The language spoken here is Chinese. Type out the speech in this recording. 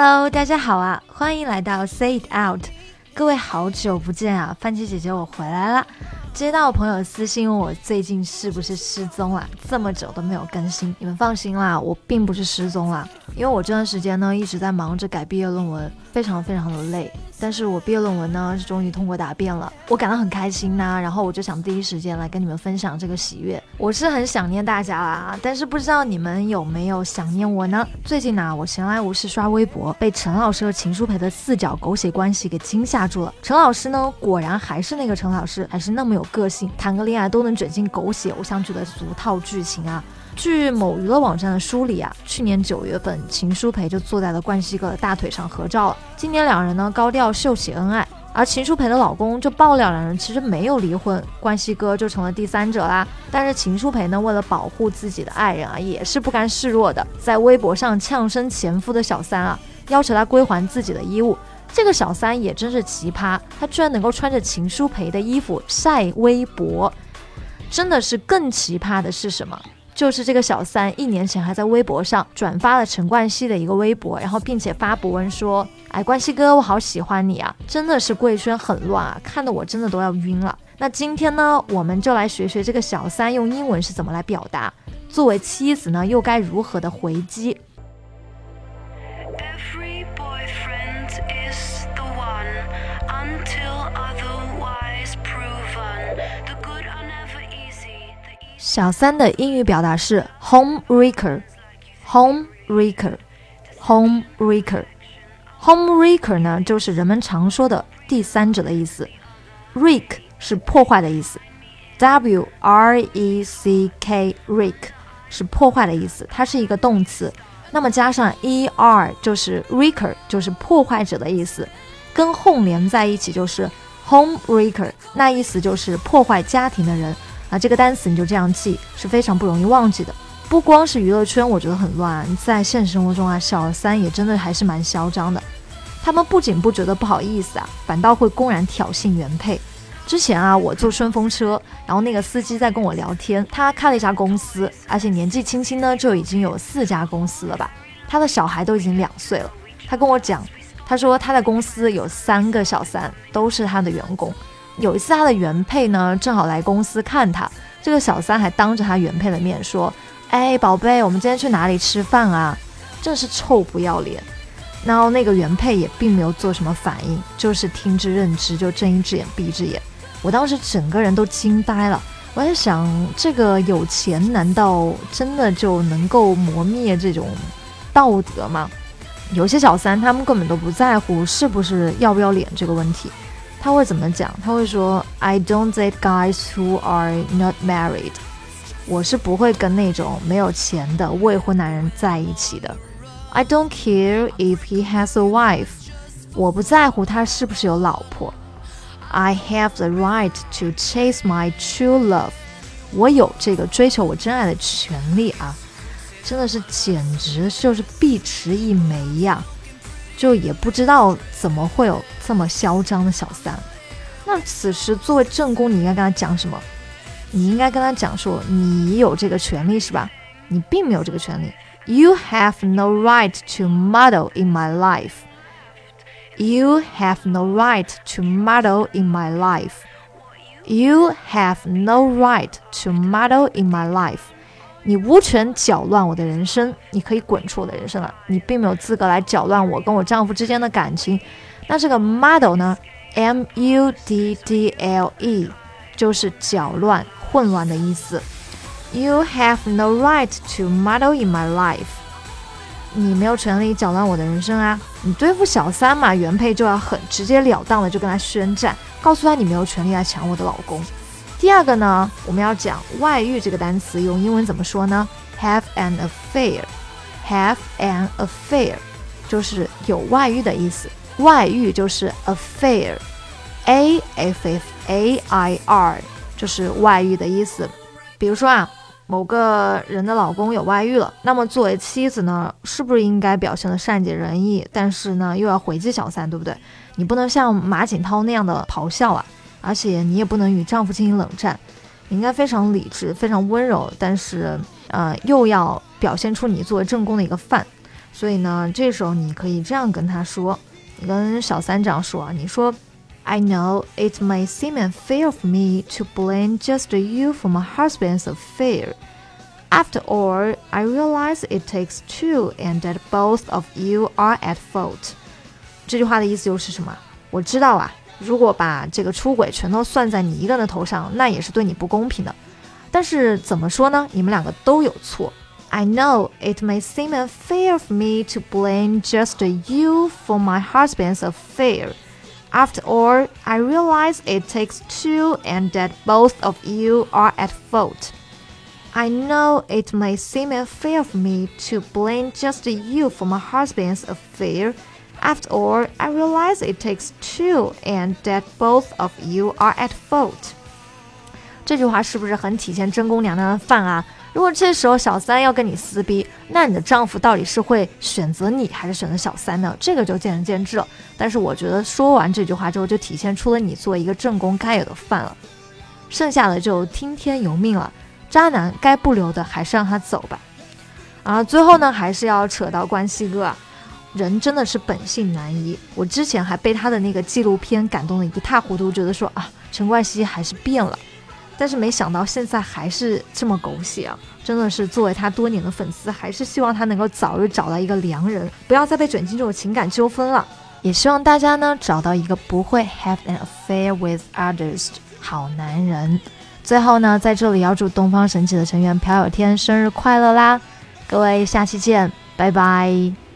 Hello，大家好啊，欢迎来到 Say It Out。各位好久不见啊，番茄姐姐我回来了。接到朋友私信问我最近是不是失踪了，这么久都没有更新。你们放心啦，我并不是失踪啦，因为我这段时间呢一直在忙着改毕业论文，非常非常的累。但是我毕业论文呢是终于通过答辩了，我感到很开心呐。然后我就想第一时间来跟你们分享这个喜悦。我是很想念大家啦，但是不知道你们有没有想念我呢？最近呢，我闲来无事刷微博，被陈老师和秦书培的四角狗血关系给惊吓住了。陈老师呢，果然还是那个陈老师，还是那么有个性，谈个恋爱都能卷进狗血偶像剧的俗套剧情啊。据某娱乐网站的梳理啊，去年九月份，秦舒培就坐在了冠希哥的大腿上合照了。今年两人呢高调秀起恩爱，而秦舒培的老公就爆料两人其实没有离婚，冠希哥就成了第三者啦。但是秦舒培呢为了保护自己的爱人啊，也是不甘示弱的，在微博上呛声前夫的小三啊，要求他归还自己的衣物。这个小三也真是奇葩，他居然能够穿着秦舒培的衣服晒微博。真的是更奇葩的是什么？就是这个小三一年前还在微博上转发了陈冠希的一个微博，然后并且发博文说：“哎，冠希哥，我好喜欢你啊！”真的是贵圈很乱啊，看得我真的都要晕了。那今天呢，我们就来学学这个小三用英文是怎么来表达，作为妻子呢，又该如何的回击。小三的英语表达是 home wrecker，home wrecker，home wrecker，home wrecker 呢，就是人们常说的第三者的意思。wreck 是破坏的意思，w r e c k wreck 是破坏的意思，它是一个动词。那么加上 e r 就是 wrecker 就是破坏者的意思，跟 home 连在一起就是 home wrecker，那意思就是破坏家庭的人。啊，这个单词你就这样记是非常不容易忘记的。不光是娱乐圈，我觉得很乱，在现实生活中啊，小三也真的还是蛮嚣张的。他们不仅不觉得不好意思啊，反倒会公然挑衅原配。之前啊，我坐顺风车，然后那个司机在跟我聊天，他开了一家公司，而且年纪轻轻呢就已经有四家公司了吧？他的小孩都已经两岁了。他跟我讲，他说他的公司有三个小三，都是他的员工。有一次，他的原配呢正好来公司看他，这个小三还当着他原配的面说：“哎，宝贝，我们今天去哪里吃饭啊？”真是臭不要脸。然后那个原配也并没有做什么反应，就是听之任之，就睁一只眼闭一只眼。我当时整个人都惊呆了，我在想，这个有钱难道真的就能够磨灭这种道德吗？有些小三他们根本都不在乎是不是要不要脸这个问题。他会怎么讲？他会说：“I don't date guys who are not married。”我是不会跟那种没有钱的未婚男人在一起的。I don't care if he has a wife。我不在乎他是不是有老婆。I have the right to chase my true love。我有这个追求我真爱的权利啊！真的是简直就是碧池一枚呀！就也不知道怎么会有这么嚣张的小三。那此时作为正宫，你应该跟他讲什么？你应该跟他讲说，你有这个权利是吧？你并没有这个权利。You have no right to meddle in my life. You have no right to meddle in my life. You have no right to meddle in my life. 你无权搅乱我的人生，你可以滚出我的人生了。你并没有资格来搅乱我跟我丈夫之间的感情。那这个 muddle 呢？M U D D L E 就是搅乱、混乱的意思。You have no right to muddle in my life。你没有权利搅乱我的人生啊！你对付小三嘛，原配就要很直截了当的就跟他宣战，告诉他你没有权利来抢我的老公。第二个呢，我们要讲外遇这个单词，用英文怎么说呢？Have an affair，have an affair，就是有外遇的意思。外遇就是 affair，a f f a i r，就是外遇的意思。比如说啊，某个人的老公有外遇了，那么作为妻子呢，是不是应该表现的善解人意，但是呢，又要回击小三，对不对？你不能像马景涛那样的咆哮啊！而且你也不能与丈夫进行冷战，你应该非常理智、非常温柔，但是呃，又要表现出你作为正宫的一个范。所以呢，这时候你可以这样跟他说，你跟小三这样说啊，你说，I know it may seem unfair of me to blame just you for my husband's affair. After all, I realize it takes two and that both of you are at fault. 这句话的意思又是什么？我知道啊，如果把这个出轨全都算在你一个人的头上，那也是对你不公平的。但是怎么说呢？你们两个都有错。I know it may seem unfair of me to blame just you for my husband's affair. After all, I realize it takes two and that both of you are at fault. I know it may seem unfair of me to blame just you for my husband's affair. After all, I realize it takes two and that both of you are at fault. 这句话是不是很体现真宫娘娘的范啊？如果这时候小三要跟你撕逼，那你的丈夫到底是会选择你还是选择小三呢？这个就见仁见智了。但是我觉得说完这句话之后，就体现出了你作为一个正宫该有的范了。剩下的就听天由命了，渣男该不留的还是让他走吧。啊，最后呢，还是要扯到关西哥，啊人真的是本性难移。我之前还被他的那个纪录片感动的一塌糊涂，觉得说啊，陈冠希还是变了。但是没想到现在还是这么狗血啊！真的是作为他多年的粉丝，还是希望他能够早日找到一个良人，不要再被卷进这种情感纠纷了。也希望大家呢找到一个不会 have an affair with others 好男人。最后呢，在这里要祝东方神起的成员朴有天生日快乐啦！各位下期见，拜拜。